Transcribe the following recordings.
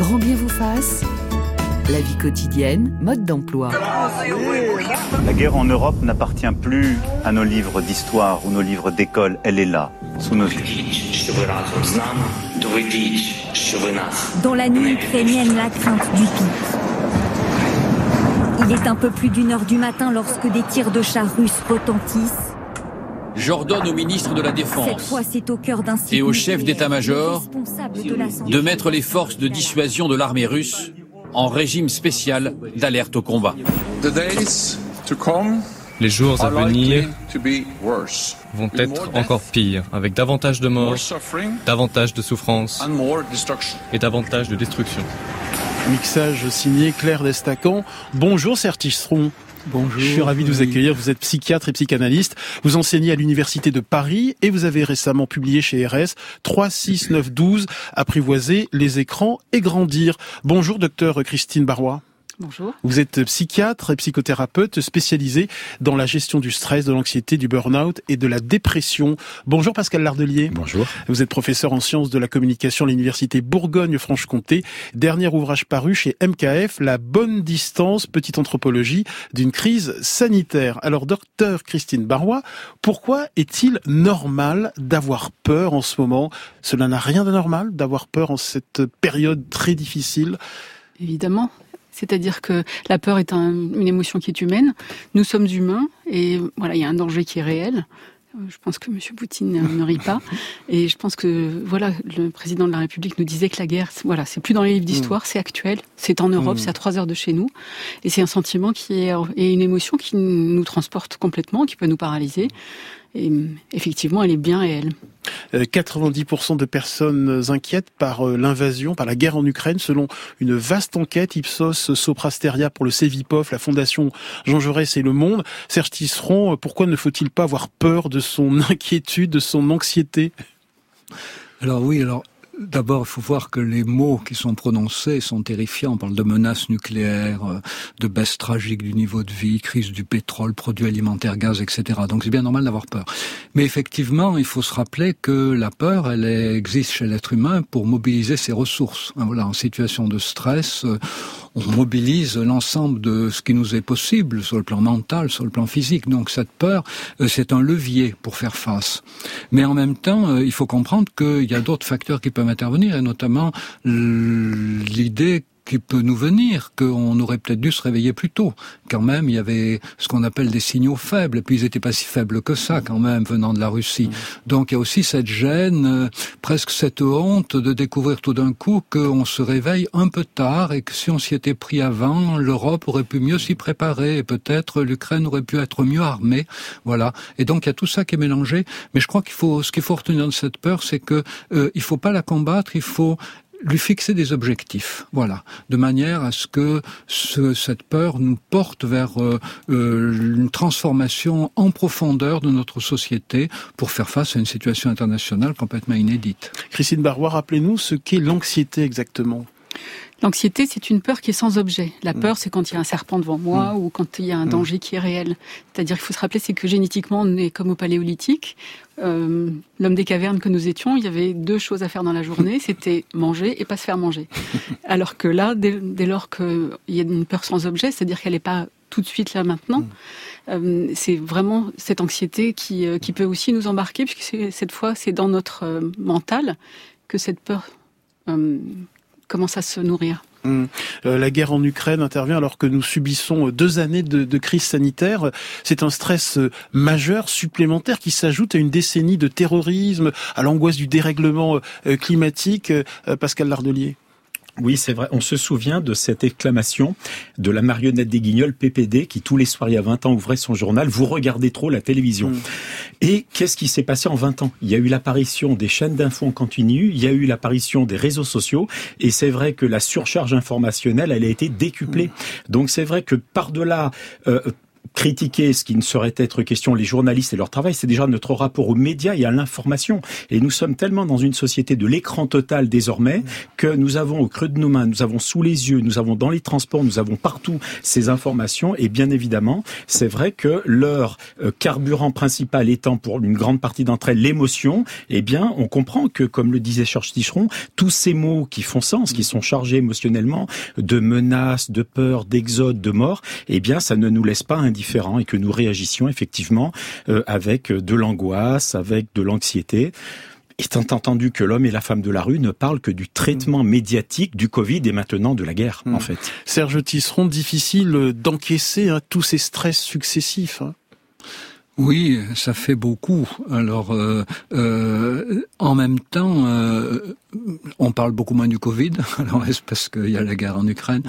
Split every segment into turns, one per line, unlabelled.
Grand bien vous fasse. La vie quotidienne, mode d'emploi.
La guerre en Europe n'appartient plus à nos livres d'histoire ou nos livres d'école. Elle est là, sous nos yeux.
Dans la nuit ukrainienne, la crainte du pire. Il est un peu plus d'une heure du matin lorsque des tirs de chars russes retentissent.
J'ordonne au ministre de la
Cette
Défense et au chef d'état-major
de
mettre les forces de dissuasion de l'armée russe en régime spécial d'alerte au combat.
The days to come
Les jours à venir vont
with
être
more
encore pires, avec davantage de
more
morts,
suffering
davantage de souffrances
and more destruction.
et davantage de destruction.
Mixage signé Claire Destacan. Bonjour Serge Tisseron.
Bonjour.
Je suis ravi de vous accueillir. Vous êtes psychiatre et psychanalyste. Vous enseignez à l'Université de Paris et vous avez récemment publié chez RS 36912 Apprivoiser les écrans et grandir. Bonjour docteur Christine Barrois.
Bonjour.
Vous êtes psychiatre et psychothérapeute spécialisé dans la gestion du stress, de l'anxiété, du burn-out et de la dépression. Bonjour Pascal Lardelier.
Bonjour.
Vous êtes professeur en sciences de la communication à l'université Bourgogne-Franche-Comté. Dernier ouvrage paru chez MKF, La bonne distance, petite anthropologie d'une crise sanitaire. Alors, docteur Christine Barrois, pourquoi est-il normal d'avoir peur en ce moment? Cela n'a rien de normal d'avoir peur en cette période très difficile?
Évidemment. C'est-à-dire que la peur est un- une émotion qui est humaine. Nous sommes humains et voilà, il y a un danger qui est réel. Euh, Je pense que M. Poutine ne rit pas. Et je pense que voilà, le président de la République nous disait que la guerre, voilà, c'est plus dans les livres d'histoire, c'est actuel, c'est en Europe,
Mm.
c'est à trois heures de chez nous, et c'est un sentiment qui est et une émotion qui nous transporte complètement, qui peut nous paralyser. Et euh, effectivement, elle est bien réelle.
Euh, 90% de personnes inquiètes par euh, l'invasion, par la guerre en Ukraine, selon une vaste enquête Ipsos Soprasteria pour le Cevipof, la Fondation Jean Jaurès et Le Monde. Serge Tisseron, euh, pourquoi ne faut-il pas avoir peur de son inquiétude, de son anxiété?
Alors oui, alors d'abord il faut voir que les mots qui sont prononcés sont terrifiants. On parle de menaces nucléaires, euh, de baisse tragique du niveau de vie, crise du pétrole, produits alimentaires, gaz, etc. Donc c'est bien normal d'avoir peur. Mais effectivement, il faut se rappeler que la peur, elle existe chez l'être humain pour mobiliser ses ressources. Hein, Voilà, en situation de stress, euh, on mobilise l'ensemble de ce qui nous est possible sur le plan mental, sur le plan physique. Donc cette peur, euh, c'est un levier pour faire face. Mais en même temps, il faut comprendre qu'il y a d'autres facteurs qui peuvent intervenir, et notamment l'idée qui peut nous venir, qu'on aurait peut-être dû se réveiller plus tôt. Quand même, il y avait ce qu'on appelle des signaux faibles, et puis ils n'étaient pas si faibles que ça, quand même, venant de la Russie. Donc il y a aussi cette gêne, euh, presque cette honte de découvrir tout d'un coup qu'on se réveille un peu tard, et que si on s'y était pris avant, l'Europe aurait pu mieux s'y préparer, et peut-être l'Ukraine aurait pu être mieux armée. Voilà. Et donc il y a tout ça qui est mélangé. Mais je crois qu'il faut, ce qu'il faut retenir de cette peur, c'est que euh, il faut pas la combattre, il faut lui fixer des objectifs, voilà, de manière à ce que ce- cette peur nous porte vers euh, euh, une transformation en profondeur de notre société pour faire face à une situation internationale complètement inédite.
Christine Barrois, rappelez-nous ce qu'est l'anxiété exactement.
L'anxiété, c'est une peur qui est sans objet. La peur, c'est quand il y a un serpent devant moi ou quand il y a un danger qui est réel. C'est-à-dire qu'il faut se rappeler, c'est que génétiquement, on est comme au paléolithique. Euh, L'homme des cavernes que nous étions, il y avait deux choses à faire dans la journée, c'était manger et pas se faire manger. Alors que là, dès, dès lors qu'il y a une peur sans objet, c'est-à-dire qu'elle n'est pas tout de suite là maintenant, euh, c'est vraiment cette anxiété qui, euh, qui peut aussi nous embarquer, puisque cette fois, c'est dans notre mental que cette peur euh, commence à se nourrir.
Hum. Euh, la guerre en Ukraine intervient alors que nous subissons deux années de, crise sanitaire. C'est un stress euh, majeur, supplémentaire, qui s'ajoute à une décennie de terrorisme, à l'angoisse du dérèglement euh, climatique. Pascal Lardelier.
Oui, c'est vrai. On se souvient de cette exclamation de la marionnette des Guignols, PPD, qui tous les soirs il y a 20 ans ouvrait son journal. Vous regardez trop la télévision.
Mm.
Et qu'est-ce qui s'est passé en 20 ans? Il y a eu l'apparition des chaînes d'infos en continu, il y a eu l'apparition des réseaux sociaux, et c'est vrai que la surcharge informationnelle, elle a été décuplée. Donc c'est vrai que par-delà... euh, critiquer ce qui ne saurait être question, les journalistes et leur travail, c'est déjà notre rapport aux médias et à l'information. Et nous sommes tellement dans une société de l'écran total désormais que nous avons au creux de nos mains, nous avons sous les yeux, nous avons dans les transports, nous avons partout ces informations. Et bien évidemment, c'est vrai que leur euh, carburant principal étant pour une grande partie d'entre elles l'émotion, eh bien, on comprend que, comme le disait Georges Ticheron, tous ces mots qui font sens, qui sont chargés émotionnellement de menaces, de peur, d'exode, de mort, eh bien, ça ne nous laisse pas et que nous réagissions effectivement euh, avec de l'angoisse, avec de l'anxiété étant entendu que l'homme et la femme de la rue ne parlent que du traitement médiatique du Covid et maintenant de la guerre, en hmm. fait.
Serge Tisseron, difficile d'encaisser hein, tous ces stress successifs. Hein.
Oui, ça fait beaucoup. Alors, euh, euh, en même temps, euh, on parle beaucoup moins du Covid, alors est-ce parce qu'il y a la guerre en Ukraine?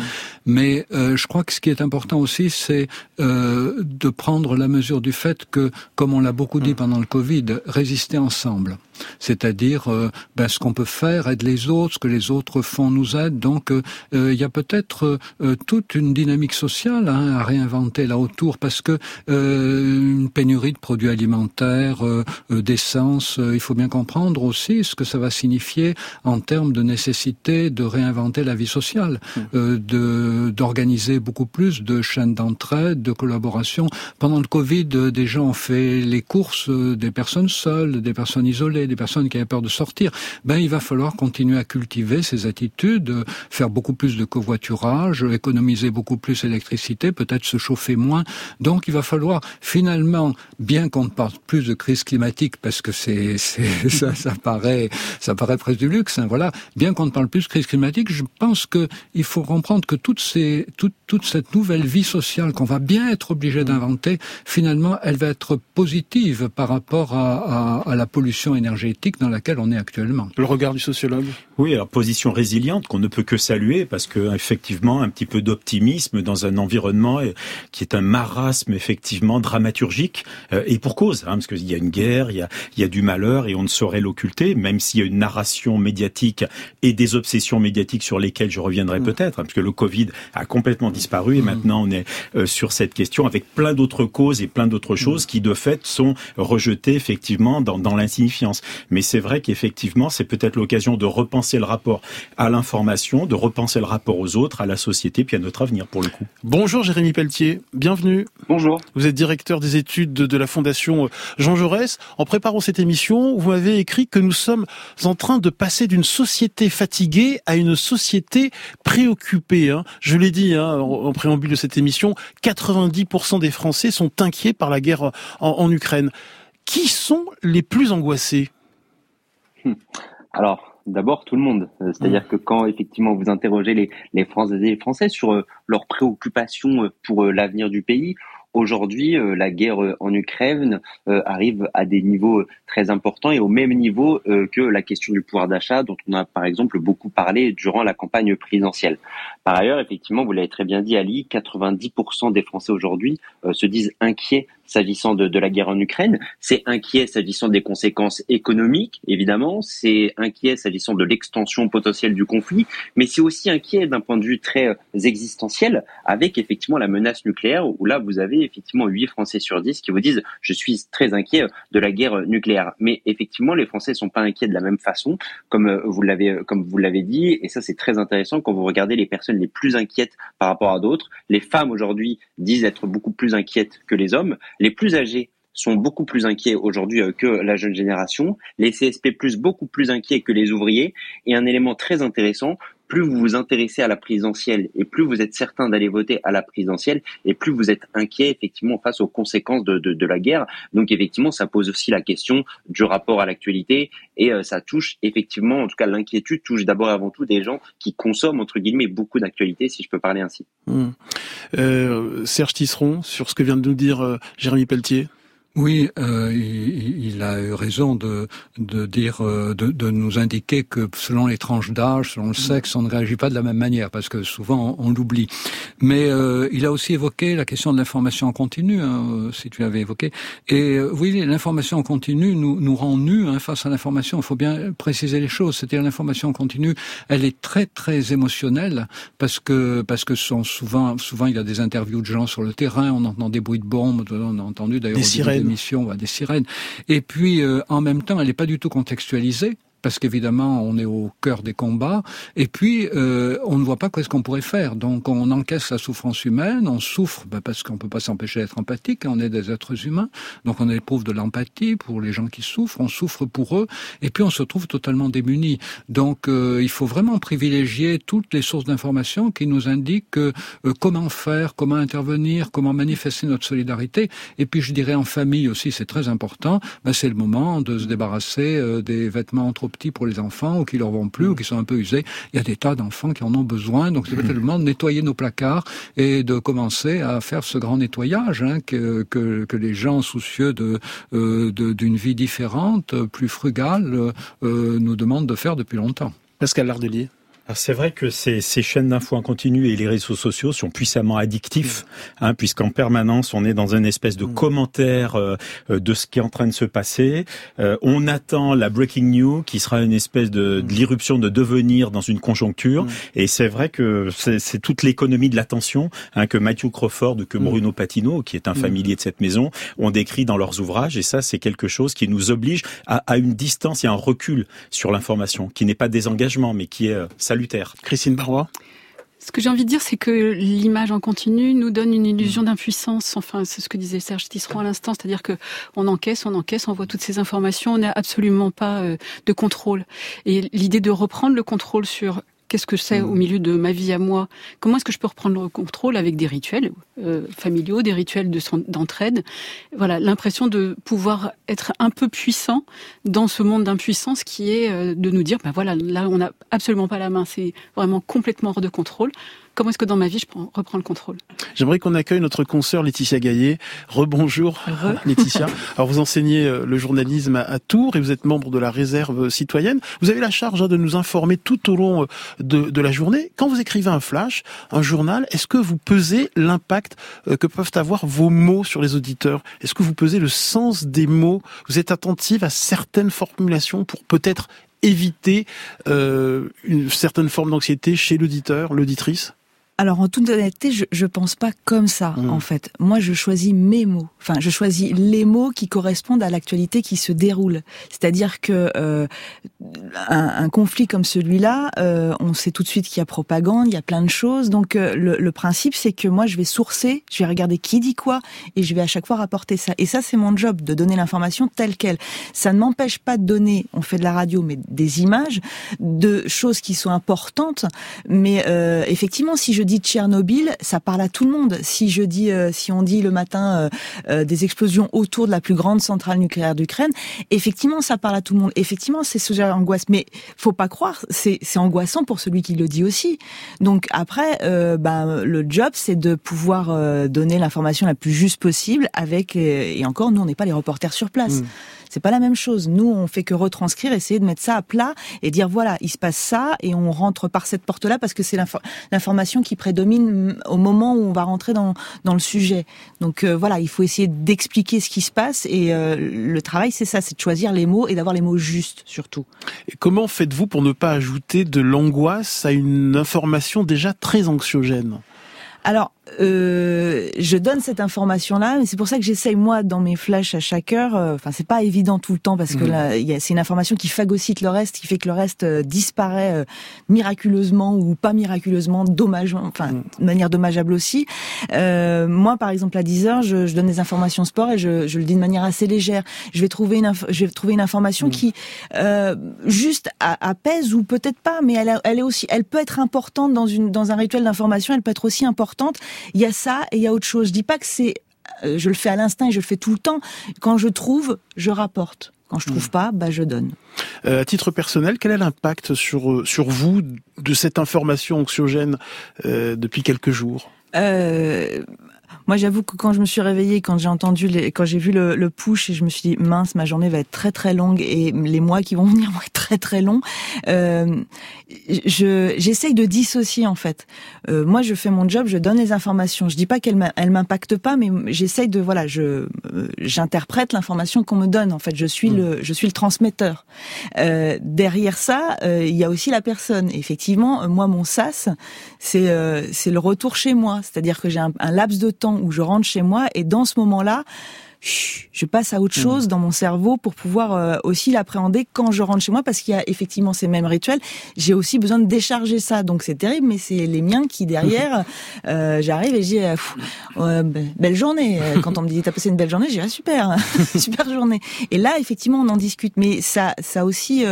Mais je crois que ce qui est important aussi, c'est de prendre la mesure du fait que, comme on l'a beaucoup dit pendant le Covid, résister ensemble c'est-à-dire euh, ben, ce qu'on peut faire aide les autres, ce que les autres font nous aide. Donc euh, euh, il y a peut-être toute une dynamique sociale hein, à réinventer là autour, parce que une pénurie de produits alimentaires, d'essence, il faut bien comprendre aussi ce que ça va signifier en termes de nécessité de réinventer la vie sociale, mmh. de d'organiser beaucoup plus de chaînes d'entraide, de collaboration. Pendant le Covid, des gens ont fait les courses des personnes seules, des personnes isolées des personnes qui avaient peur de sortir, ben il va falloir continuer à cultiver ces attitudes, faire beaucoup plus de covoiturage, économiser beaucoup plus d'électricité, peut-être se chauffer moins. Donc il va falloir finalement, bien qu'on ne parle plus de crise climatique parce que c'est ça, ça paraît ça paraît presque du luxe, hein, voilà. Bien qu'on ne parle plus de crise climatique, je pense que il faut comprendre que toutes ces toute toute cette nouvelle vie sociale qu'on va bien être obligé d'inventer, finalement, elle va être positive par rapport à, à, à la pollution énergétique dans laquelle on est actuellement.
Le regard du sociologue?
Oui, alors position résiliente qu'on ne peut que saluer parce que effectivement un petit peu d'optimisme dans un environnement qui est un marasme effectivement dramaturgique euh, et pour cause, hein, parce qu'il y a une guerre, il y a, il y a du malheur et on ne saurait l'occulter, même s'il y a une narration médiatique et des obsessions médiatiques sur lesquelles je reviendrai mm. peut-être, hein, parce que le Covid a complètement disparu et mm. maintenant on est euh, sur cette question avec plein d'autres causes et plein d'autres mm. choses qui de fait sont rejetées effectivement dans, dans l'insignifiance. Mais c'est vrai qu'effectivement, c'est peut-être l'occasion de repenser le rapport à l'information, de repenser le rapport aux autres, à la société, puis à notre avenir pour le coup.
Bonjour Jérémy Pelletier, bienvenue.
Bonjour.
Vous êtes directeur des études de la Fondation Jean Jaurès. En préparant cette émission, vous m'avez écrit que nous sommes en train de passer d'une société fatiguée à une société préoccupée. Hein. Je l'ai dit hein, en, préambule de cette émission, 90% des Français sont inquiets par la guerre en Ukraine. Qui sont les plus angoissés
Alors, d'abord tout le monde. Euh, c'est-à-dire mm. que quand effectivement vous interrogez les, les Français et les Français sur euh, leurs préoccupations euh, pour l'avenir du pays, Aujourd'hui, la guerre en Ukraine arrive à des niveaux très importants et au même niveau que la question du pouvoir d'achat dont on a par exemple beaucoup parlé durant la campagne présidentielle. Par ailleurs, effectivement, vous l'avez très bien dit Ali, 90% des Français aujourd'hui se disent inquiets s'agissant de, de, la guerre en Ukraine, c'est inquiet s'agissant des conséquences économiques, évidemment, c'est inquiet s'agissant de l'extension potentielle du conflit, mais c'est aussi inquiet d'un point de vue très euh, existentiel avec effectivement la menace nucléaire, où là vous avez effectivement 8 Français sur 10 qui vous disent je suis très inquiet de la guerre nucléaire. Mais effectivement, les Français sont pas inquiets de la même façon, comme euh, vous l'avez euh, comme vous l'avez dit, et ça c'est très intéressant quand vous regardez les personnes les plus inquiètes par rapport à d'autres. Les femmes aujourd'hui disent être beaucoup plus inquiètes que les hommes. Les plus âgés sont beaucoup plus inquiets aujourd'hui euh, que la jeune génération, les CSP+, beaucoup plus inquiets que les ouvriers, et un élément très intéressant, plus vous vous intéressez à la présidentielle et plus vous êtes certain d'aller voter à la présidentielle et plus vous êtes inquiet effectivement face aux conséquences de, de, la guerre. Donc effectivement, ça pose aussi la question du rapport à l'actualité et euh, ça touche effectivement, en tout cas l'inquiétude touche d'abord et avant tout des gens qui consomment entre guillemets beaucoup d'actualité, si je peux parler ainsi.
Mmh. Euh, Serge Tisseron, sur ce que vient de nous dire euh, Jérémy Pelletier.
Oui, euh, il, il, a eu raison de, de dire, euh, de, de, nous indiquer que selon les tranches d'âge, selon le sexe, on ne réagit pas de la même manière, parce que souvent on, l'oublie. Mais euh, il a aussi évoqué la question de l'information en continu, hein, si tu l'avais évoqué. Et euh, oui, l'information en continu nous, nous rend nus hein, face à l'information. Il faut bien préciser les choses. C'est-à-dire l'information en continu, elle est très très émotionnelle parce que parce que sont souvent souvent il y a des interviews de gens sur le terrain, on entend des bruits de bombes, on a entendu d'ailleurs des
sirènes
émissions, des sirènes. Et puis, euh, en même temps, elle n'est pas du tout contextualisée parce qu'évidemment on est au cœur des combats, et puis euh, on ne voit pas qu'est-ce qu'on pourrait faire. Donc on encaisse la souffrance humaine, on souffre bah, parce qu'on peut pas s'empêcher d'être empathique, on est des êtres humains, donc on éprouve de l'empathie pour les gens qui souffrent, on souffre pour eux, et puis on se trouve totalement démunis. Donc euh, il faut vraiment privilégier toutes les sources d'informations qui nous indiquent euh, comment faire, comment intervenir, comment manifester notre solidarité, et puis je dirais en famille aussi, c'est très important, bah, c'est le moment de se débarrasser euh, des vêtements trop petits pour les enfants ou qui leur vont plus ou qui sont un peu usés. Il y a des tas d'enfants qui en ont besoin. Donc c'est peut-être le moment de nettoyer nos placards et de commencer à faire ce grand nettoyage hein, que, que, que, les gens soucieux de euh, d'une vie différente, plus frugale, euh, nous demandent de faire depuis longtemps.
Pascal Lardelier
c'est vrai que ces, ces chaînes d'infos en continu et les réseaux sociaux sont puissamment addictifs, mm. hein, puisqu'en permanence on est dans une espèce de mm. commentaire euh, de ce qui est en train de se passer. Euh, on attend la breaking news qui sera une espèce de, de mm. l'irruption de devenir dans une conjoncture. Et c'est vrai que c'est toute l'économie de l'attention hein, que Matthew Crawford ou que Bruno Patino, qui est un familier de cette maison, ont décrit dans leurs ouvrages. Et ça, c'est quelque chose qui nous oblige à, à une distance et un recul sur l'information, qui n'est pas des engagements, mais qui est
Christine Barrois
ce que j'ai envie de dire, c'est que l'image en continu nous donne une illusion d'impuissance. Enfin, c'est ce que disait Serge Tisseron à l'instant, c'est-à-dire que on encaisse, on encaisse, on voit toutes ces informations, on n'a absolument pas euh, de contrôle. Et l'idée de reprendre le contrôle sur Qu'est-ce que c'est au mmh. milieu de ma vie à moi? Comment est-ce que je peux reprendre le contrôle avec des rituels euh, familiaux, des rituels d'entraide? Voilà, l'impression de pouvoir être un peu puissant dans ce monde d'impuissance qui est euh, de nous dire, ben voilà, là on n'a absolument pas la main, c'est vraiment complètement hors de contrôle comment est-ce que dans ma vie je reprends le contrôle?
J'aimerais qu'on accueille notre consoeur Laetitia Gaillet. Rebonjour Laetitia. Alors vous enseignez euh, le journalisme à Tours et vous êtes membre de la réserve citoyenne. Vous avez la charge hein, de nous informer tout au long euh, de, la journée. Quand vous écrivez un flash, un journal, est-ce que vous pesez l'impact euh, que peuvent avoir vos mots sur les auditeurs? Est-ce que vous pesez le sens des mots? Vous êtes attentive à certaines formulations pour peut-être éviter une certaine forme d'anxiété chez l'auditeur, l'auditrice?
Alors en toute honnêteté, je, je pense pas comme ça mmh. en fait. Moi, je choisis mes mots. Enfin, je choisis les mots qui correspondent à l'actualité qui se déroule. C'est-à-dire que euh, un, un, conflit comme celui-là, euh, on sait tout de suite qu'il y a propagande, il y a plein de choses. Donc euh, le, le, principe, c'est que moi, je vais sourcer, je vais regarder qui dit quoi, et je vais à chaque fois rapporter ça. Et ça, c'est mon job de donner l'information telle quelle. Ça ne m'empêche pas de donner, on fait de la radio, mais des images de choses qui sont importantes. Mais euh, effectivement, si je dis Tchernobyl, ça parle à tout le monde. Si je dis, euh, si on dit le matin euh, euh, des explosions autour de la plus grande centrale nucléaire d'Ukraine, effectivement, ça parle à tout le monde. Effectivement, c'est ce genre d'angoisse. Mais faut pas croire, c'est angoissant pour celui qui le dit aussi. Donc après, ben, le job, c'est de pouvoir donner l'information la plus juste possible avec, et encore, nous, on n'est pas les reporters sur place. Mmh. C'est pas la même chose. Nous, on fait que retranscrire, essayer de mettre ça à plat et dire voilà, il se passe ça et on rentre par cette porte-là parce que c'est l'information qui prédomine au moment où on va rentrer dans, dans le sujet. Donc euh, voilà, il faut essayer d'expliquer ce qui se passe et euh, le travail, c'est ça, c'est de choisir les mots et d'avoir les mots justes surtout.
Et comment faites-vous pour ne pas ajouter de l'angoisse à une information déjà très anxiogène?
Alors, euh, je donne cette information-là, mais c'est pour ça que j'essaye moi dans mes flashs à chaque heure. Euh, enfin, c'est pas évident tout le temps parce que mmh. là, c'est une information qui phagocyte le reste, qui fait que le reste euh, disparaît euh, miraculeusement ou pas miraculeusement, dommage, enfin mmh. de manière dommageable aussi. moi, par exemple, à 10 heures, je, je, donne des informations sport et je, je, le dis de manière assez légère. Je vais trouver une, je vais trouver une information mmh. qui juste apaise ou peut-être pas, mais elle, elle est aussi, elle peut être importante dans une dans un rituel d'information. Elle peut être aussi importante il y a ça et il y a autre chose. Je dis pas que c'est, euh, je le fais à l'instinct et je le fais tout le temps. Quand je trouve, je rapporte. Quand je trouve hmm. pas, bah je donne.
Euh, à titre personnel, quel est l'impact sur euh, sur vous de cette information anxiogène depuis quelques jours?
Euh, moi j'avoue que quand je me suis réveillée, quand j'ai entendu, les, quand j'ai vu le, le, push, et je me suis dit mince, ma journée va être très très longue et les mois qui vont venir vont être très très longs. Euh, je j'essaye de dissocier en fait. Euh, moi, je fais mon job, je donne les informations. Je dis pas qu'elles m'impactent pas, mais j'essaye de voilà, je euh, j'interprète l'information qu'on me donne. En fait, je suis mm. le je suis le transmetteur. Euh, derrière ça, euh, il y a aussi la personne. effectivement, moi, mon sas, c'est c'est le retour chez moi. C'est-à-dire que j'ai un, un laps de temps où je rentre chez moi. Et dans ce moment-là je passe à autre hmm. chose dans mon cerveau pour pouvoir euh, aussi l'appréhender quand je rentre chez moi parce qu'il y a effectivement ces mêmes rituels. J'ai aussi besoin de décharger ça, donc c'est terrible, mais c'est les miens qui derrière, euh, j'arrive et je dis euh, belle journée. Quand on me dit t'as passé une belle journée, dis ah, super, super journée. Et là effectivement on en discute, mais ça, ça aussi,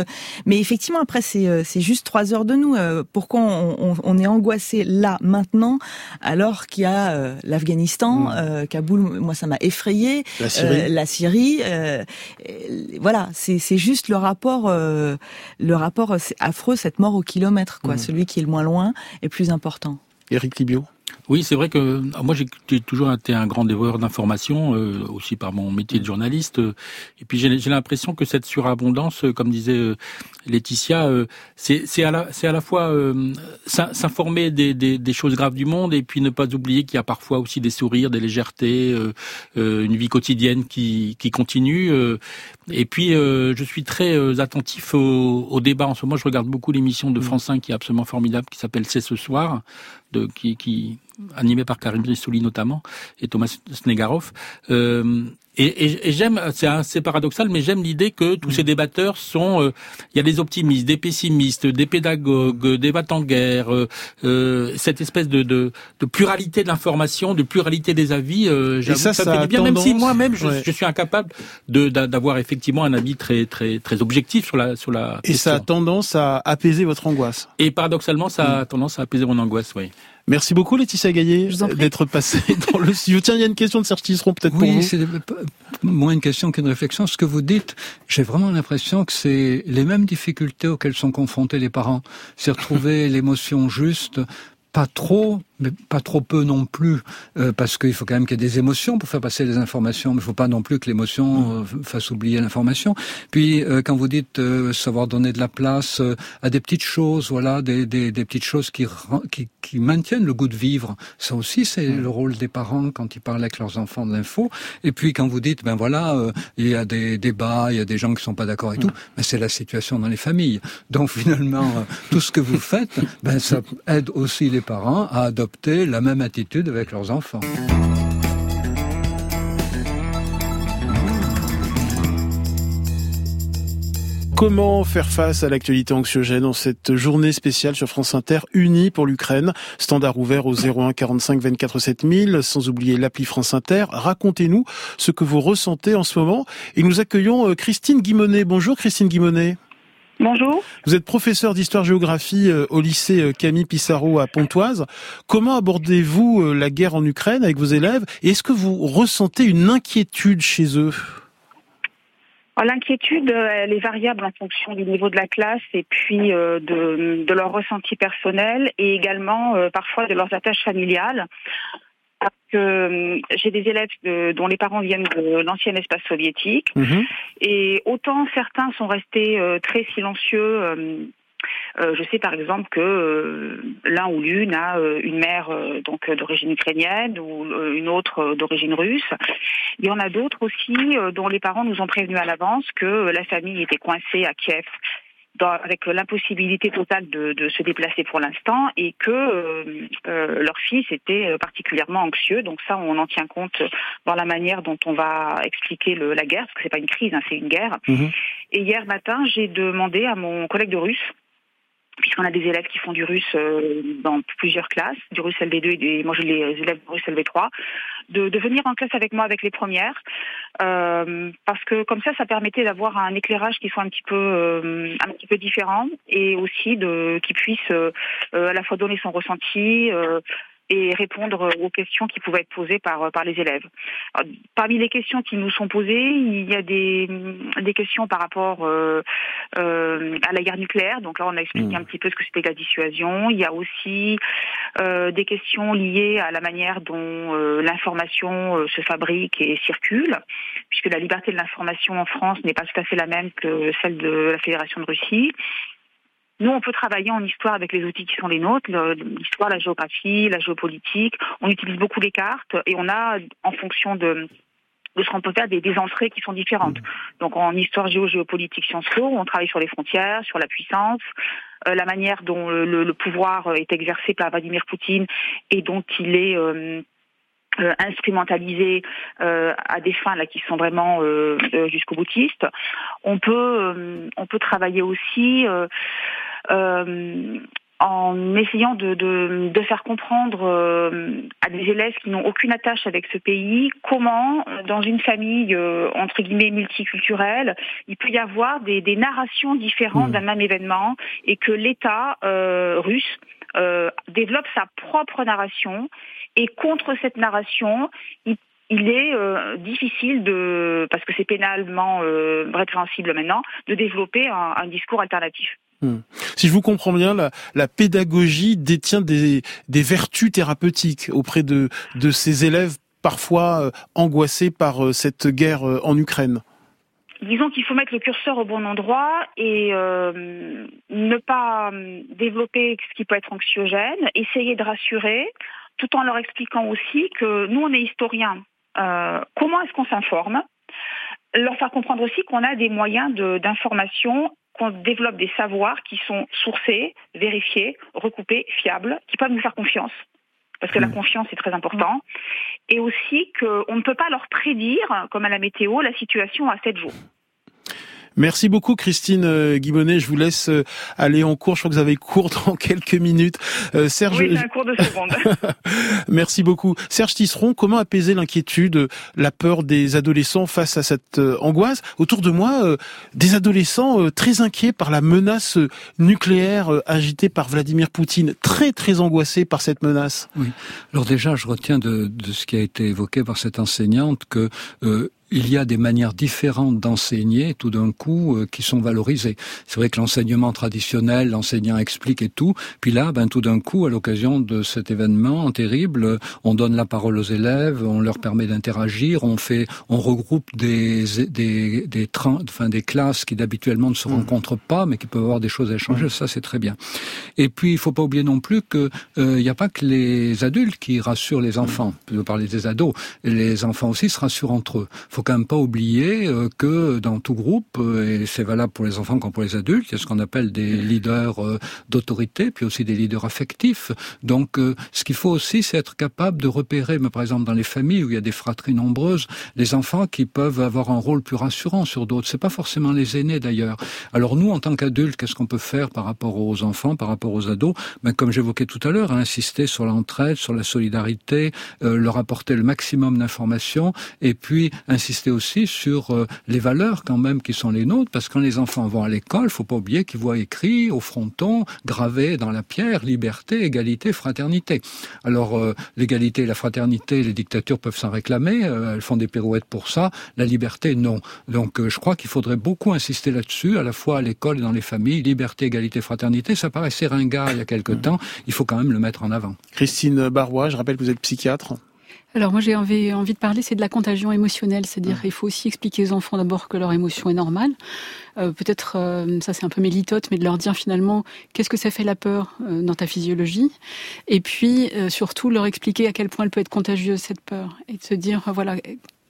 mais effectivement après c'est c'est juste trois heures de nous. pourquoi on, on, est angoissé là maintenant alors qu'il y a l'Afghanistan, hmm. Kaboul, moi ça m'a effrayé. La Syrie. Euh, euh, voilà, c'est juste le rapport, euh, le rapport affreux, cette mort au kilomètre, quoi. Mmh. Celui qui est le moins loin est plus important.
Éric Libio.
Oui, c'est vrai que moi j'ai toujours été un grand dévoreur d'informations, euh, aussi par mon métier de journaliste. et puis j'ai l'impression que cette surabondance, comme disait euh, Laetitia, euh, c'est à la c'est à la fois s'informer des, des, des, choses graves du monde et puis ne pas oublier qu'il y a parfois aussi des sourires, des légèretés, une vie quotidienne qui qui continue. et puis je suis très attentif au, au, débat. En ce moment, je regarde beaucoup l'émission de mmh. France 5 qui est absolument formidable, qui s'appelle C'est ce soir, de qui, animé par Karim Rissouli notamment et Thomas Snegarov. Euh, et, et, j'aime, c'est assez paradoxal, mais j'aime l'idée que tous ces débatteurs sont, euh, il y a des optimistes, des pessimistes, des pédagogues, des battants-guerre, euh, euh, cette espèce de, de, de pluralité de l'information, de pluralité des avis. Euh, ça, ça, fait du bien, même si moi-même je, je, suis incapable de d'avoir effectivement un avis très très très objectif sur la sur la.
Et ça a tendance à apaiser votre angoisse.
Et paradoxalement, ça a tendance à apaiser mon angoisse, oui.
Merci beaucoup Laetitia Gaillet d'être passée dans le studio. Tiens, il y a une question de Serge Tisseron peut-être pour vous. Oui,
c'est moins une question qu'une réflexion. Ce que vous dites, j'ai vraiment l'impression que c'est les mêmes difficultés auxquelles sont confrontés les parents. C'est retrouver l'émotion juste, pas trop mais pas trop peu non plus, euh, parce qu'il faut quand même qu'il y ait des émotions pour faire passer les informations, mais il faut pas non plus que l'émotion euh, fasse oublier l'information. Puis euh, quand vous dites savoir donner de la place à des petites choses, voilà, des, des, des petites choses qui, qui, qui maintiennent le goût de vivre, ça aussi c'est le rôle des parents quand ils parlent avec leurs enfants de l'info. Et puis quand vous dites ben voilà, il y a des débats, il y a des gens qui sont pas d'accord et tout, ben, c'est la situation dans les familles. Donc finalement tout ce que vous faites, ben ça aide aussi les parents à adopter la même attitude avec leurs enfants.
Comment faire face à l'actualité anxiogène en cette journée spéciale sur France Inter unie pour l'Ukraine? Standard ouvert au 01 45 24 7000, sans oublier l'appli France Inter. Racontez-nous ce que vous ressentez en ce moment. Et nous accueillons euh, Christine Guimonet. Bonjour Christine Guimonet.
Bonjour.
Vous êtes professeur d'histoire-géographie euh, au lycée euh, Camille Pissarro à Pontoise. Comment abordez-vous euh, la guerre en Ukraine avec vos élèves et est-ce que vous ressentez une inquiétude chez eux?
L'inquiétude, elle est variable en fonction du niveau de la classe et puis de, de leur ressenti personnel et également parfois de leurs attaches familiales parce que euh, j'ai des élèves dont les parents viennent de l'ancien espace soviétique. Mhm. Et autant certains sont restés euh, très silencieux. Euh, je sais par exemple que l'un ou l'une a une mère donc d'origine ukrainienne ou une autre d'origine russe. Il y en a d'autres aussi dont les parents nous ont prévenus à l'avance que la famille était coincée à Kiev avec l'impossibilité totale de, de, se déplacer pour l'instant et que euh, euh, leur fils était particulièrement anxieux. Donc ça, on en tient compte dans la manière dont on va expliquer le, la guerre, parce que c'est pas une crise, hein, c'est une guerre. Mhm. Et hier matin, j'ai demandé à mon collègue de russe puisqu'on a des élèves qui font du russe euh, dans plusieurs classes, du russe LV2 et moi je les élèves du russe LV3, de, de, venir en classe avec moi avec les premières, euh, parce que comme ça, ça permettait d'avoir un éclairage qui soit un petit peu euh, un petit peu différent et aussi de qui puisse euh, à la fois donner son ressenti, et répondre aux questions qui pouvaient être posées par, par les élèves. parmi les questions qui nous sont posées, il y a des, des questions par rapport euh, euh, à la guerre nucléaire. Donc là, on a expliqué mmh. un petit peu ce que c'était la dissuasion. Il y a aussi euh, des questions liées à la manière dont euh, l'information euh, se fabrique et circule, puisque la liberté de l'information en France n'est pas tout à fait la même que celle de la Fédération de Russie. Nous, on peut travailler en histoire avec les outils qui sont les nôtres, l'histoire, la géographie, la géopolitique. On utilise beaucoup les cartes et on a, en fonction de de ce qu'on peut faire des, des, entrées qui sont différentes. Donc en histoire géo-géopolitique Sciences Po, on travaille sur les frontières, sur la puissance, euh, la manière dont le, le, pouvoir est exercé par Vladimir Poutine et dont il est euh, euh, instrumentalisé euh, à des fins là qui sont vraiment euh, jusqu'au boutiste. On peut on peut travailler aussi en essayant de, de, de faire comprendre euh, à des élèves qui n'ont aucune attache avec ce pays comment, dans une famille euh, entre guillemets multiculturelle, il peut y avoir des, des narrations différentes mmh. d'un même événement et que l'État euh, russe développe sa propre narration et contre cette narration, il est euh, difficile de, parce que c'est pénalement euh, répréhensible maintenant, de développer un, discours alternatif.
Hmm. Si je vous comprends bien, la, pédagogie détient des, vertus thérapeutiques auprès de, de ces élèves parfois euh, angoissés par euh, cette guerre euh, en Ukraine.
Disons qu'il faut mettre le curseur au bon endroit et euh, ne pas développer ce qui peut être anxiogène, essayer de rassurer, tout en leur expliquant aussi que nous, on est historiens. Euh, comment est-ce qu'on s'informe? Leur faire comprendre aussi qu'on a des moyens d'information qu'on développe des savoirs qui sont sourcés, vérifiés, recoupés, fiables, qui peuvent nous faire confiance. Parce que la mmh. confiance est très important. Et aussi qu'on ne peut pas leur prédire, comme à la météo, la situation à 7 jours.
Merci beaucoup Christine euh, Guibonnet. Je vous laisse euh, aller en cours. Je crois que vous avez cours dans quelques minutes.
Euh, Serge, oui, un cours de seconde.
Merci beaucoup. Serge Tisseron, comment apaiser l'inquiétude, la peur des adolescents face à cette angoisse? Autour de moi, des adolescents très inquiets par la menace nucléaire agitée par Vladimir Poutine, très très angoissés par cette menace.
Oui. Alors déjà, je retiens de, de ce qui a été évoqué par cette enseignante que il y a des manières différentes d'enseigner tout d'un coup euh, qui sont valorisées. C'est vrai que l'enseignement traditionnel, l'enseignant explique et tout, puis là, ben tout d'un coup, à l'occasion de cet événement terrible, on donne la parole aux élèves, on leur permet d'interagir, on fait, on regroupe des des des, enfin, des classes qui d'habituellement ne se mmh. rencontrent pas, mais qui peuvent avoir des choses à échanger. Mmh. Ça, c'est très bien. Et puis, il faut pas oublier non plus que euh, il n'y a pas que les adultes qui rassurent les enfants. Mmh. Je veux parler des ados, les enfants aussi se rassurent entre eux faut quand même pas oublier euh, que dans tout groupe, euh, et c'est valable pour les enfants comme pour les adultes, il y a ce qu'on appelle des leaders euh, d'autorité, puis aussi des leaders affectifs. Donc, ce qu'il faut aussi, c'est être capable de repérer, mais par exemple dans les familles où il y a des fratries nombreuses, les enfants qui peuvent avoir un rôle plus rassurant sur d'autres. C'est pas forcément les aînés d'ailleurs. Alors nous, en tant qu'adultes, qu'est-ce qu'on peut faire par rapport aux enfants, par rapport aux ados? Ben, Comme j'évoquais tout à l'heure, insister sur l'entraide, sur la solidarité, leur apporter le maximum d'informations, et puis insister insister aussi sur euh, les valeurs quand même qui sont les nôtres, parce que quand les enfants vont à l'école, faut pas oublier qu'ils voient écrit au fronton, gravé dans la pierre, liberté, égalité, fraternité. Alors euh, l'égalité et la fraternité, les dictatures peuvent s'en réclamer, euh, elles font des pirouettes pour ça. La liberté, non. Donc je crois qu'il faudrait beaucoup insister là-dessus, à la fois à l'école et dans les familles. Liberté, égalité, fraternité, ça paraissait ringard il y a quelque mmh. temps. Il faut quand même le mettre en avant.
Christine Barrois, je rappelle que vous êtes psychiatre.
Alors moi j'ai envie, envie de parler, c'est de la contagion émotionnelle, c'est-à-dire il faut aussi expliquer aux enfants d'abord que leur émotion est normale. Euh, Peut-être, euh, ça c'est un peu mes mais de leur dire finalement qu'est-ce que ça fait la peur euh, dans ta physiologie, et puis euh, surtout leur expliquer à quel point elle peut être contagieuse cette peur, et de se dire voilà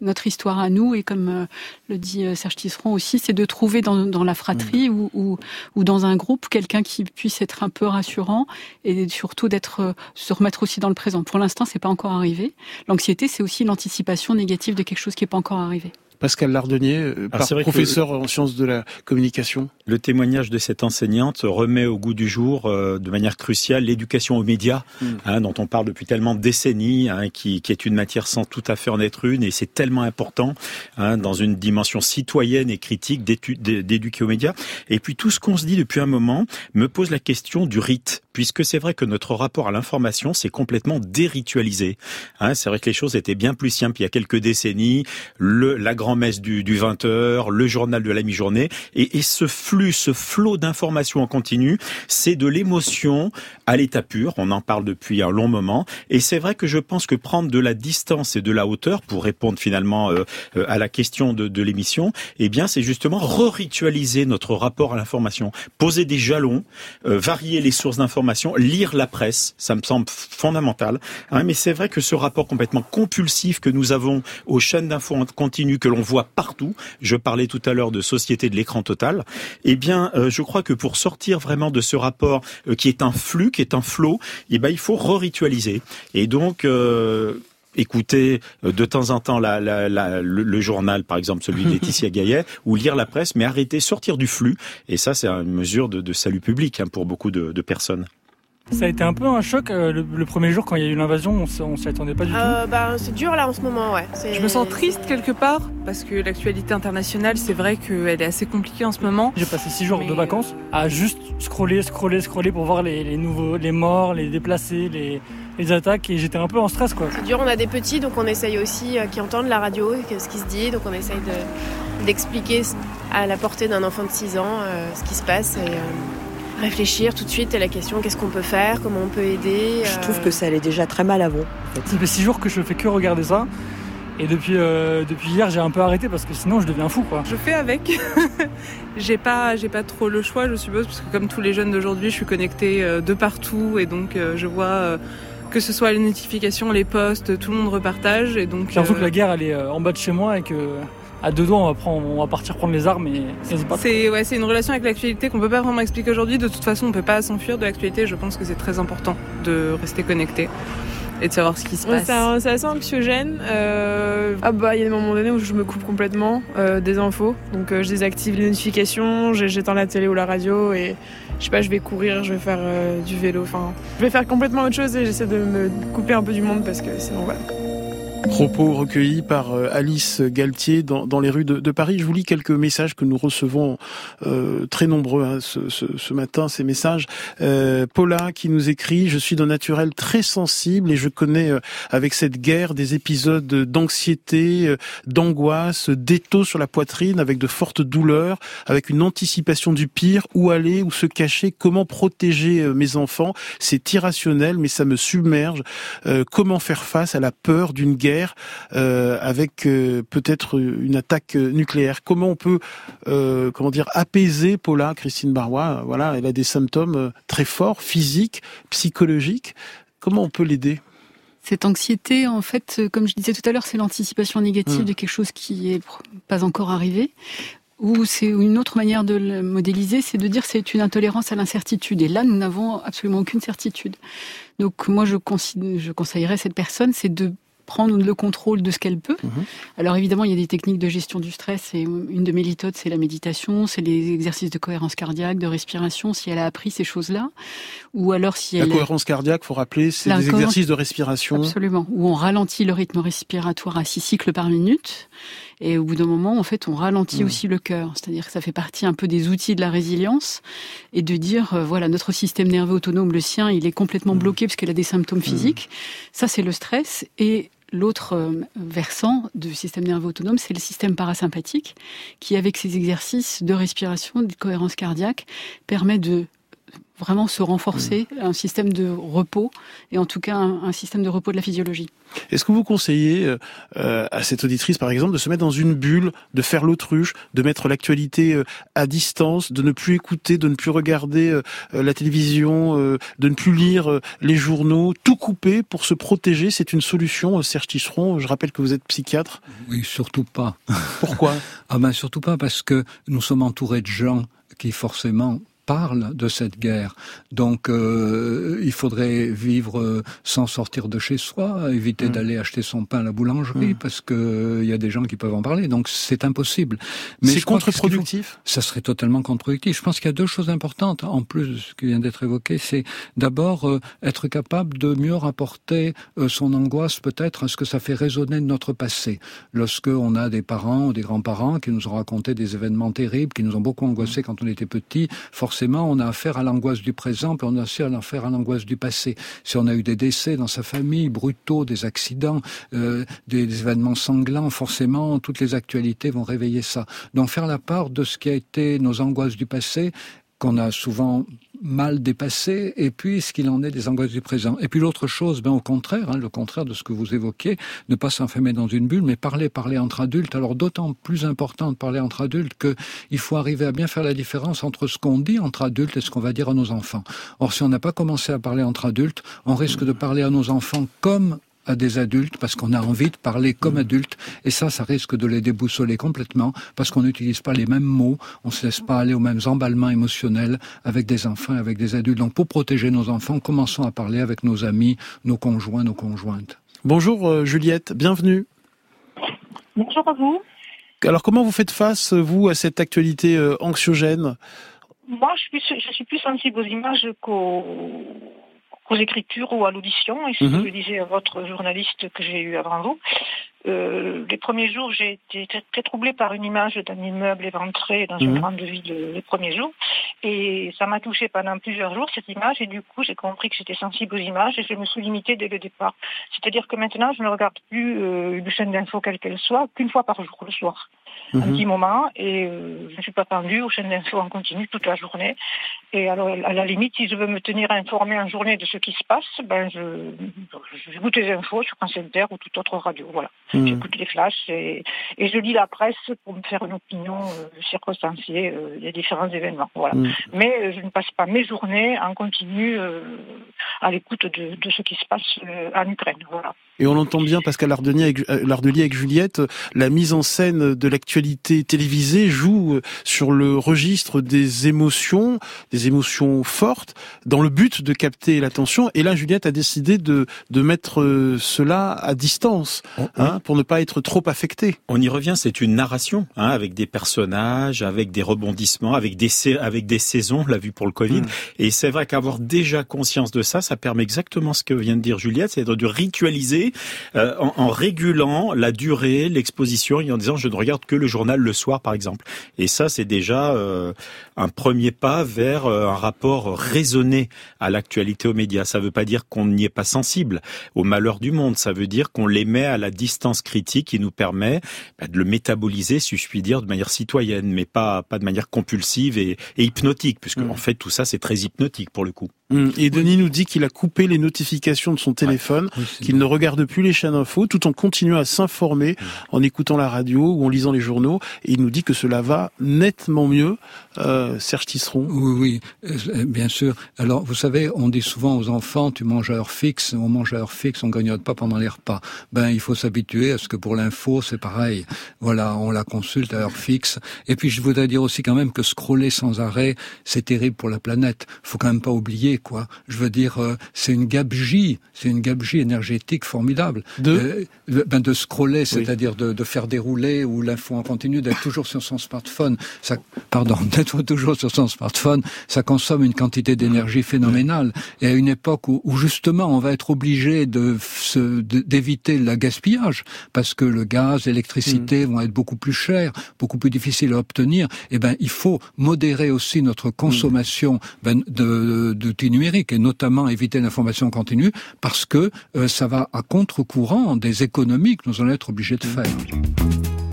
notre histoire à nous, et comme euh, le dit euh, Serge Tisseron aussi, c'est de trouver dans, dans la fratrie mmh. ou, ou, ou, dans un groupe quelqu'un qui puisse être un peu rassurant et surtout d'être euh, se remettre aussi dans le présent. Pour l'instant, c'est pas encore arrivé. L'anxiété, c'est aussi l'anticipation négative de quelque chose qui est pas encore arrivé.
Pascal Lardonnier, euh, par professeur en sciences de la communication.
Le témoignage de cette enseignante remet au goût du jour euh, de manière cruciale l'éducation aux médias, hmm. hein, dont on parle depuis tellement de décennies, hein, qui, qui, est une matière sans tout à fait en être une, et c'est tellement important hein, dans une dimension citoyenne et critique d'éduquer aux médias. Et puis tout ce qu'on se dit depuis un moment me pose la question du rite, puisque c'est vrai que notre rapport à l'information s'est complètement déritualisé. Hein, c'est vrai que les choses étaient bien plus simples il y a quelques décennies. Le, la grande grand-messe du, du 20h, le journal de la mi-journée. Et, ce flux, ce flot d'informations en continu, c'est de l'émotion à l'état pur. On en parle depuis un long moment. Et c'est vrai que je pense que prendre de la distance et de la hauteur pour répondre finalement euh, euh, à la question de, de l'émission, eh bien, c'est justement re-ritualiser notre rapport à l'information, poser des jalons, euh, varier les sources d'information, lire la presse. Ça me semble fondamental. Hein, mais c'est vrai que ce rapport complètement compulsif que nous avons aux chaînes d'infos en continu que l'on voit partout, je parlais tout à l'heure de société de l'écran total, eh bien, je crois que pour sortir vraiment de ce rapport qui est un flux, qui est un flot, eh ben, il faut re-ritualiser. Et donc, euh, écouter euh, de temps en temps la, la, la, le, journal, par exemple celui de Laetitia Gaillet, ou lire la presse, mais arrêter, sortir du flux. Et ça, c'est une mesure de, de salut public hein, pour beaucoup de, de personnes.
Ça a été un peu un choc euh, le, le, premier jour quand il y a eu l'invasion, on, s'y attendait pas du
euh,
tout.
Bah, c'est dur là en ce moment, ouais.
Je me sens triste quelque part parce que l'actualité internationale, c'est vrai qu'elle est assez compliquée en ce moment.
J'ai passé six jours Mais... de vacances à juste scroller, scroller, scroller pour voir les, les nouveaux, les morts, les déplacés, les, les attaques et j'étais un peu en stress quoi.
C'est dur, on a des petits donc on essaye aussi euh, qui entendent la radio, ce qui se dit, donc on essaye d'expliquer de, à la portée d'un enfant de 6 ans euh, ce qui se passe et euh, réfléchir tout de suite à la question qu'est-ce qu'on peut faire, comment on peut aider.
Je trouve que ça allait déjà très mal avant.
En fait. Ça fait 6 jours que je fais que regarder ça. Et depuis, euh, depuis hier, j'ai un peu arrêté parce que sinon je deviens fou. Quoi.
Je fais avec. j'ai pas, j'ai pas trop le choix, je suppose, parce que comme tous les jeunes d'aujourd'hui, je suis connectée euh, de partout et donc euh, je vois que ce soit les notifications, les posts, tout le monde repartage. Et donc,
j'ai l'impression que la guerre elle est en bas de chez moi et que à deux doigts on va, prendre, on va partir prendre les armes et
c'est ouais, c'est une relation avec l'actualité qu'on peut pas vraiment expliquer aujourd'hui. De toute façon, on peut pas s'enfuir de l'actualité. Je pense que c'est très important de rester connecté et de savoir ce qui se passe.
C'est assez anxiogène. Euh... Ah bah il y a des moments donnés où je me coupe complètement euh, des infos. Donc euh, je désactive les notifications, j'éteins la télé ou la radio et je sais pas, je vais courir, je vais faire euh, du vélo. Enfin, je vais faire complètement autre chose et j'essaie de me couper un peu du monde parce que sinon voilà.
Propos recueillis par Alice Galtier dans, dans les rues de, Paris. Je vous lis quelques messages que nous recevons euh, très nombreux hein, ce, ce, ce, matin. Ces messages. Euh, Paula qui nous écrit :« Je suis d'un naturel très sensible et je connais euh, avec cette guerre des épisodes d'anxiété, euh, d'angoisse, d'étau sur la poitrine, avec de fortes douleurs, avec une anticipation du pire. Où aller Où se cacher Comment protéger euh, mes enfants C'est irrationnel, mais ça me submerge. Euh, comment faire face à la peur d'une guerre euh, avec euh, peut-être une attaque nucléaire. Comment on peut, euh, comment dire, apaiser Paula, Christine Barrois Voilà, elle a des symptômes très forts, physiques, psychologiques. Comment on peut l'aider?
Cette anxiété, en fait, comme je disais tout à l'heure, c'est l'anticipation négative mmh. de quelque chose qui est pas encore arrivé. Ou c'est une autre manière de le modéliser, c'est de dire c'est une intolérance à l'incertitude. Et là, nous n'avons absolument aucune certitude. Donc moi, je, je conseillerais cette personne, c'est de prendre le contrôle de ce qu'elle peut. Mmh. Alors évidemment, il y a des techniques de gestion du stress et une de mes méthodes, c'est la méditation, c'est les exercices de cohérence cardiaque, de respiration, si elle a appris ces choses-là. Ou alors si
la cohérence cardiaque, faut rappeler, c'est des exercices de respiration.
Absolument. Où on ralentit le rythme respiratoire à six cycles par minute. Et au bout d'un moment, en fait, on ralentit mmh. aussi le cœur. C'est-à-dire que ça fait partie un peu des outils de la résilience et de dire, euh, voilà, notre système nerveux autonome, le sien, il est complètement mmh. bloqué parce qu'il a des symptômes physiques. Ça, c'est le stress. Et L'autre versant du système nerveux autonome, c'est le système parasympathique, qui, avec ses exercices de respiration, de cohérence cardiaque, permet de vraiment se renforcer mmh. un système de repos et en tout cas un, un système de repos de la physiologie.
Est-ce que vous conseillez euh, à cette auditrice, par exemple, de se mettre dans une bulle, de faire l'autruche, de mettre l'actualité euh, à distance, de ne plus écouter, de ne plus regarder euh, la télévision, euh, de ne plus lire euh, les journaux, tout couper pour se protéger C'est une solution, Serge Tisseron. Je rappelle que vous êtes psychiatre.
Oui, surtout pas.
Pourquoi?
Ah ben surtout pas parce que nous sommes entourés de gens qui forcément parle de cette guerre. Donc euh, il faudrait vivre euh, sans sortir de chez soi, éviter mmh. d'aller acheter son pain à la boulangerie mmh. parce que il euh, y a des gens qui peuvent en parler. Donc c'est impossible.
Mais c'est contre-productif?
Ça serait totalement contre-productif. Je pense qu'il y a deux choses importantes en plus de ce qui vient d'être évoqué. C'est d'abord euh, être capable de mieux rapporter euh, son angoisse peut-être à ce que ça fait résonner de notre passé. Lorsque on a des parents ou des grands-parents qui nous ont raconté des événements terribles, qui nous ont beaucoup angoissés mmh. quand on était petit, forcément forcément, on a affaire à l'angoisse du présent, puis on a aussi affaire à l'angoisse du passé. Si on a eu des décès dans sa famille, brutaux, des accidents, euh, des, des, événements sanglants, forcément, toutes les actualités vont réveiller ça. Donc faire la part de ce qui a été nos angoisses du passé, qu'on a souvent mal dépassé, et puis ce qu'il en est des angoisses du présent? Et puis l'autre chose, ben au contraire, hein, le contraire de ce que vous évoquez, ne pas s'enfermer dans une bulle, mais parler, parler entre adultes. Alors d'autant plus important de parler entre adultes qu'il faut arriver à bien faire la différence entre ce qu'on dit entre adultes et ce qu'on va dire à nos enfants. Or, si on n'a pas commencé à parler entre adultes, on risque de parler à nos enfants comme à des adultes parce qu'on a envie de parler comme adultes et ça, ça risque de les déboussoler complètement parce qu'on n'utilise pas les mêmes mots, on se laisse pas aller aux mêmes emballements émotionnels avec des enfants, avec des adultes. Donc pour protéger nos enfants, commençons à parler avec nos amis, nos conjoints, nos conjointes.
Bonjour euh, Juliette, bienvenue.
Bonjour à vous.
Alors comment vous faites face, vous, à cette actualité euh, anxiogène?
Moi, je suis, je suis plus sensible aux images qu'aux aux écritures ou à l'audition, et ce que je disais à votre journaliste que j'ai eu avant vous. Euh, les premiers jours, j'ai été très, très troublée par une image d'un immeuble éventré dans une grande ville les premiers jours. Et ça m'a touchée pendant plusieurs jours, cette image. Et du coup, j'ai compris que j'étais sensible aux images et je me suis limitée dès le départ. C'est-à-dire que maintenant, je ne regarde plus euh, une chaîne d'infos quelle qu'elle soit qu'une fois par jour, le soir. Un petit moment. Et euh, je ne suis pas tendue aux chaînes d'infos en continu toute la journée. Et alors, à la limite, si je veux me tenir informée en journée de ce qui se passe, ben, je, j'écoute les infos sur France Inter ou toute autre radio. Voilà.
Mmh.
J'écoute les flashs et, et, je lis la presse pour me faire une opinion euh, circonstanciée euh, des différents événements. Voilà.
Mmh.
Mais je ne passe pas mes journées en continu à l'écoute de, de, ce qui se passe en Ukraine. Voilà.
Et on entend bien, Pascal Lardelier avec, Lardelier avec Juliette, la mise en scène de l'actualité télévisée joue sur le registre des émotions, des émotions fortes, dans le but de capter l'attention. Et là, Juliette a décidé de, de mettre cela à distance, hein, pour ne pas être trop affecté.
On y revient, c'est une narration, hein, avec des personnages, avec des rebondissements, avec des, avec des saisons, l'a vu pour le Covid.
Mmh.
Et c'est vrai qu'avoir déjà conscience de ça, ça permet exactement ce que vient de dire Juliette, c'est de ritualiser euh, en, en, régulant la durée, l'exposition, et en disant je ne regarde que le journal le soir, par exemple. Et ça, c'est déjà euh, un premier pas vers euh, un rapport raisonné à l'actualité aux médias. Ça ne veut pas dire qu'on n'y est pas sensible au malheur du monde. Ça veut dire qu'on les met à la distance critique qui nous permet bah, de le métaboliser, si je puis dire, de manière citoyenne, mais pas pas de manière compulsive et, et hypnotique, puisque mmh. en fait tout ça c'est très hypnotique pour le coup.
Mmh. Et Denis nous dit qu'il a coupé les notifications de son téléphone, ouais. qu'il ne regarde plus les chaînes info, tout en continuant à s'informer, mmh. en écoutant la radio ou en lisant les journaux. Et il nous dit que cela va nettement mieux. Euh, Serge Tisseron.
Oui, oui, euh, bien sûr. Alors, vous savez, on dit souvent aux enfants, tu manges à heure fixe, on mange à heure fixe, on grignote pas pendant les repas. Ben, il faut s'habituer à ce que pour l'info, c'est pareil. Voilà, on la consulte à heure fixe. Et puis, je voudrais dire aussi quand même que scroller sans arrêt, c'est terrible pour la planète. Faut quand même pas oublier, quoi. Je veux dire, euh, c'est une gabegie, c'est une gabegie énergétique formidable.
De
euh, ben de scroller, c'est-à-dire de, de, faire dérouler ou l'info en continu, d'être toujours sur son smartphone. Ça, pardon, d'être toujours sur son smartphone, ça consomme une quantité d'énergie phénoménale. Et à une époque où, où justement on va être obligé de d'éviter le gaspillage, parce que le gaz, l'électricité mmh. vont être beaucoup plus chers, beaucoup plus difficiles à obtenir, eh ben il faut modérer aussi notre consommation ben, de d'outils numériques et notamment éviter l'information continue, parce que euh, ça va à contre-courant des économies que nous allons être obligés de faire.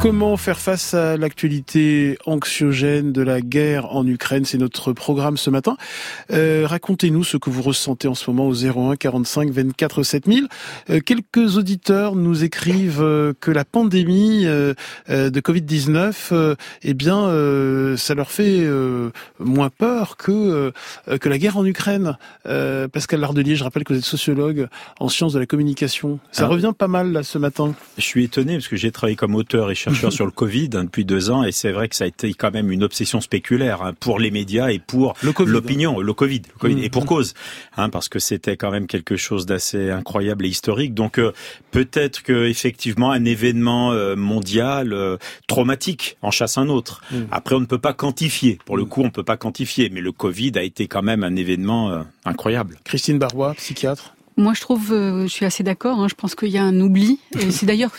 Comment faire face à l'actualité anxiogène de la guerre en Ukraine? C'est notre programme ce matin. Euh, Racontez-nous ce que vous ressentez en ce moment au 01 45 24 7000. Euh, quelques auditeurs nous écrivent euh, que la pandémie euh, de Covid-19, eh bien, ça leur fait moins peur que que la guerre en Ukraine. Pascal Lardelier, je rappelle que vous êtes sociologue en sciences de la communication. Ça
Alors,
revient pas mal là ce matin.
Je suis étonné parce que j'ai travaillé comme auteur et chercheur sur le Covid hein, depuis deux ans et c'est vrai que ça a été quand même une obsession spéculaire hein, pour les médias et pour l'opinion, le COVID, le COVID mmh. et pour cause, hein, parce que c'était quand même quelque chose d'assez incroyable et historique. Donc euh, peut-être que effectivement un événement euh, mondial euh, traumatique en chasse un autre. Mmh. Après on ne peut pas quantifier. Pour le coup on peut pas quantifier, mais le Covid a été quand même un événement incroyable.
Christine Barbois, psychiatre.
Moi, je trouve, euh, je suis assez d'accord. Hein, je pense qu'il y a un oubli. Et c'est d'ailleurs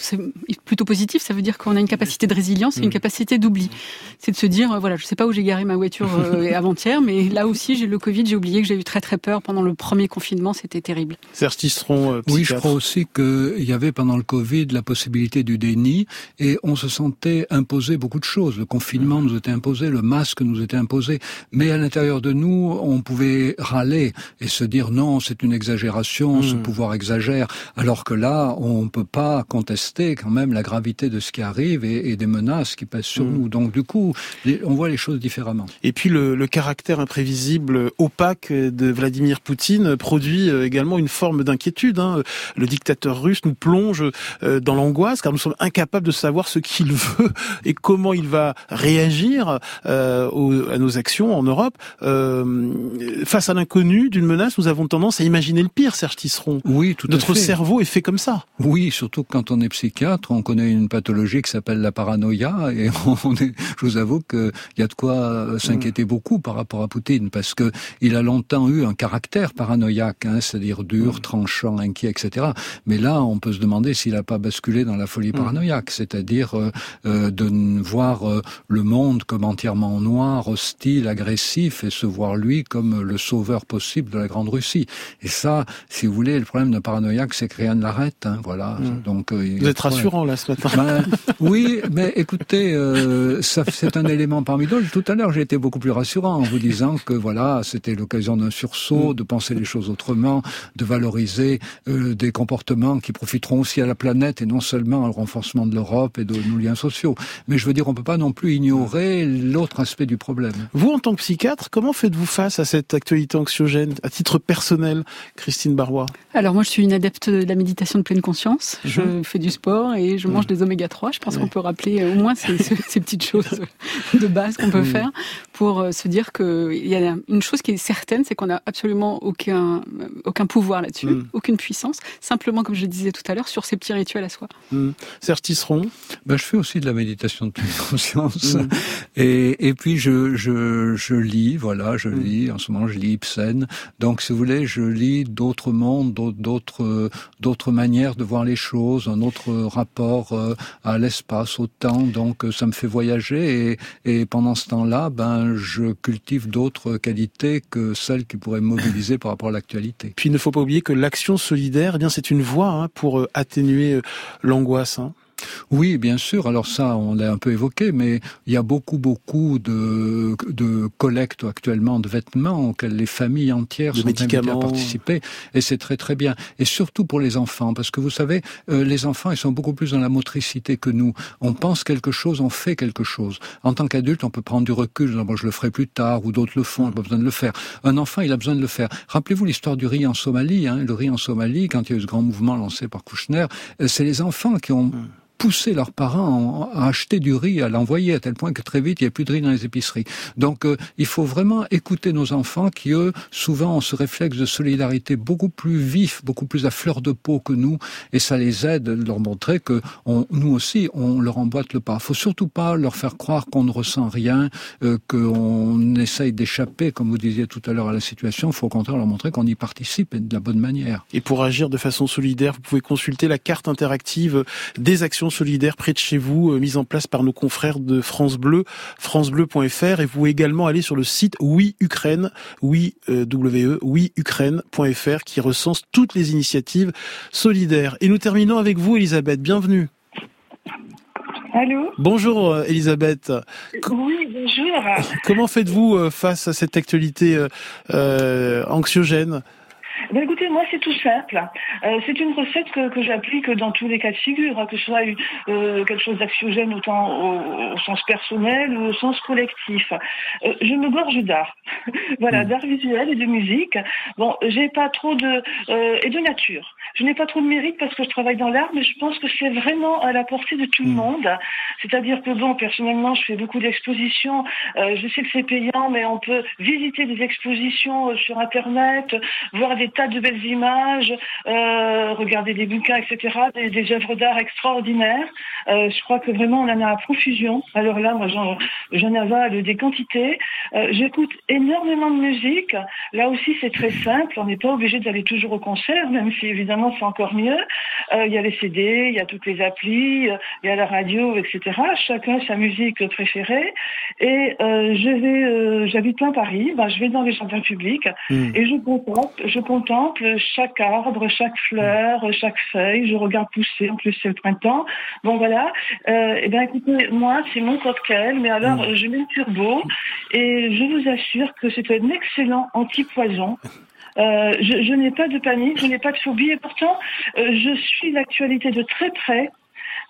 plutôt positif. Ça veut dire qu'on a une capacité de résilience et une mm. capacité d'oubli. C'est de se dire, euh, voilà, je sais pas où j'ai garé ma voiture euh, avant-hier, mais là aussi, j'ai le Covid. J'ai oublié que j'ai eu très très peur pendant le premier confinement. C'était terrible.
Serge Tisseron,
oui, je crois aussi qu'il y avait pendant le Covid la possibilité du déni et on se sentait imposer beaucoup de choses. Le confinement nous était imposé, le masque nous était imposé, mais à l'intérieur de nous, on pouvait râler et se dire non, c'est une exagération ce hmm. pouvoir exagère, alors que là, on ne peut pas contester quand même la gravité de ce qui arrive et, des menaces qui pèsent sur hmm. nous. Donc du coup, on voit les choses différemment.
Et puis le, le, caractère imprévisible, opaque de Vladimir Poutine produit euh, également une forme d'inquiétude. Hein. Le dictateur russe nous plonge euh, dans l'angoisse car nous sommes incapables de savoir ce qu'il veut et comment il va réagir euh, à nos actions en Europe. Euh, face à l'inconnu d'une menace, nous avons tendance à imaginer le pire, Serge
oui, tout
Notre cerveau est fait comme ça.
Oui, surtout quand on est psychiatre, on connaît une pathologie qui s'appelle la paranoïa et on est, je vous avoue qu'il y a de quoi euh, s'inquiéter mm. beaucoup par rapport à Poutine parce que il a longtemps eu un caractère paranoïaque, hein, c'est-à-dire dur, mm. tranchant, inquiet, etc. Mais là, on peut se demander s'il n'a pas basculé dans la folie mm. paranoïaque, c'est-à-dire euh, euh, de voir le monde comme entièrement noir, hostile, agressif et se voir lui comme le sauveur possible de la Grande Russie. Et ça, si vous voulez, le problème d'un paranoïaque, c'est que rien ne l'arrête. Hein, voilà.
Hmm. Donc, euh, vous êtes rassurant là ce matin.
Ben, oui, mais écoutez, euh, c'est un élément parmi d'autres. Tout à l'heure, j'ai été beaucoup plus rassurant en vous disant que voilà, c'était l'occasion d'un sursaut, hmm. de penser les choses autrement, de valoriser euh, des comportements qui profiteront aussi à la planète et non seulement au renforcement de l'Europe et de nos liens sociaux. Mais je veux dire, on peut pas non plus ignorer l'autre aspect du problème.
Vous, en tant que psychiatre, comment faites-vous face à cette actualité anxiogène, à titre personnel, Christine
Alors moi, je suis une adepte de la méditation de pleine conscience. Je mhm. fais du sport et je mange mhm. des oméga 3. Je pense qu'on peut rappeler euh, au moins ces, ces, petites choses de base qu'on peut mhm. faire pour euh, se dire qu'il y a une chose qui est certaine, c'est qu'on n'a absolument aucun, aucun pouvoir là-dessus, aucune puissance. Simplement, comme je le disais tout à l'heure, sur ces petits rituels à soi.
Serge Tisseron
ben, Je fais aussi de la méditation de pleine conscience. Et, et puis, je, je, je lis, voilà, je lis. En ce moment, je lis Ibsen. Donc, si vous voulez, je lis d'autres d'autres d'autres manières de voir les choses, un autre rapport euh, à l'espace, au temps. Donc ça me fait voyager et, et pendant ce temps-là, ben je cultive d'autres qualités que celles qui pourraient me mobiliser par rapport à l'actualité.
Puis il ne faut pas oublier que l'action solidaire, eh bien c'est une voie hein, pour euh, atténuer euh, l'angoisse. Hein.
Oui, bien sûr. Alors ça, on l'a un peu évoqué, mais il y a beaucoup, beaucoup de, de collectes actuellement de vêtements auxquels les familles entières sont invitées à participer, et c'est très très bien. Et surtout pour les enfants, parce que vous savez, euh, les enfants, ils sont beaucoup plus dans la motricité que nous. On pense quelque chose, on fait quelque chose. En tant qu'adulte, on peut prendre du recul, moi je le ferai plus tard, ou d'autres le font, on n'a pas besoin de le faire. Un enfant, il a besoin de le faire. Rappelez-vous l'histoire du riz en Somalie. Hein, le riz en Somalie, quand il y a eu ce grand mouvement lancé par Kouchner, euh, c'est les enfants qui ont hmm pousser leurs parents à acheter du riz, à l'envoyer, à tel point que très vite, il n'y a plus de riz dans les épiceries. Donc, euh, il faut vraiment écouter nos enfants qui, eux, souvent ont ce réflexe de solidarité beaucoup plus vif, beaucoup plus à fleur de peau que nous, et ça les aide de leur montrer que on, nous aussi, on leur emboîte le pas. Il faut surtout pas leur faire croire qu'on ne ressent rien, euh, qu'on essaye d'échapper, comme vous disiez tout à l'heure, à la situation. Il faut au contraire leur montrer qu'on y participe de la bonne manière.
Et pour agir de façon solidaire, vous pouvez consulter la carte interactive des actions solidaire près de chez vous, euh, mise en place par nos confrères de France Bleu, francebleu.fr, et vous également aller sur le site Oui Ukraine, oui euh, oui Ukraine.fr, qui recense toutes les initiatives solidaires. Et nous terminons avec vous, Elisabeth. Bienvenue.
Allô?
Bonjour Elisabeth.
Oui, bonjour.
Comment faites-vous face à cette actualité anxiogène?
Ben écoutez, moi c'est tout simple. Euh, c'est une recette que, que j'applique dans tous les cas de figure, hein, que ce soit euh, quelque chose d'axiogène autant au, sens personnel ou au sens collectif. Euh, je me gorge d'art, voilà, hmm. d'art visuel et de musique. Bon, j'ai pas trop de et de nature. je n'ai pas trop de mérite parce que je travaille dans l'art, mais je pense que c'est vraiment à la portée de tout le mm. monde. C'est-à-dire que bon, personnellement, je fais beaucoup d'expositions. Je sais que c'est payant, mais on peut visiter des expositions sur Internet, voir des tas de belles images, euh, regarder des bouquins, etc., des, des œuvres d'art extraordinaires. Euh, je crois que vraiment, on en a à profusion. Alors là, moi, j'en avale des quantités. Euh, J'écoute énormément de musique. Là aussi, c'est très simple. On n'est pas obligé d'aller toujours au concert, même si évidemment, c'est encore mieux. Il y a les CD, il y a toutes les applis, il y a la radio, etc. Chacun sa musique préférée. Et je vais, j'habite plein Paris. Ben, je vais dans les jardins publics hmm. et je contemple, je contemple chaque arbre, chaque fleur, chaque feuille. Je regarde pousser. En plus, c'est le printemps. Bon voilà. Eh bien, écoutez, moi, c'est mon cocktail. Mais alors, hmm. je mets le turbo et je vous assure que c'est un excellent anti-poison. Euh, je, je n'ai pas de panique, je n'ai pas de phobie et pourtant euh, je suis l'actualité de très près,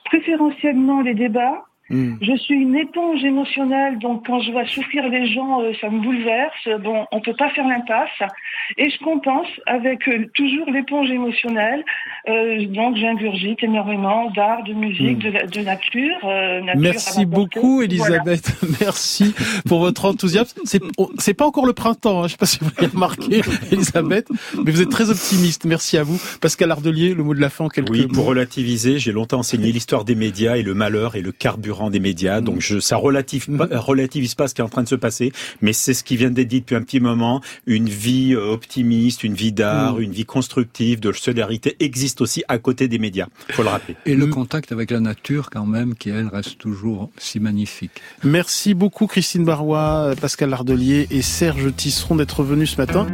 préférentiellement les débats, Hmm. Je suis une éponge émotionnelle, donc quand je vois souffrir les gens, euh, ça me bouleverse. Bon, on peut pas faire l'impasse. Et je compense avec euh, toujours l'éponge émotionnelle. Euh, donc j'ingurgite énormément d'art, de musique, hmm. de, nature,
Merci beaucoup, Elisabeth. Merci pour votre enthousiasme. C'est c'est pas encore le printemps. Hein. Je sais pas si vous l'avez remarqué, Elisabeth, mais vous êtes très optimiste. Merci à vous, Pascal Ardelier. Le mot de la fin, quelques
Oui, pour relativiser, j'ai longtemps enseigné l'histoire des médias et le malheur et le carburant des médias. Donc je, ça relative, relativise pas ce qui est en train de se passer, mais c'est ce qui vient d'être dit depuis un petit moment. Une vie euh, optimiste, une vie d'art, mm. une vie constructive, de solidarité existe aussi à côté des médias. Faut le rappeler.
Et le contact avec la nature quand même, qui elle reste toujours si magnifique.
Merci beaucoup Christine Barois, Pascal Lardelier et Serge Tisseron d'être venus ce matin.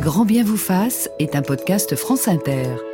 Grand bien vous fasse est un podcast France Inter.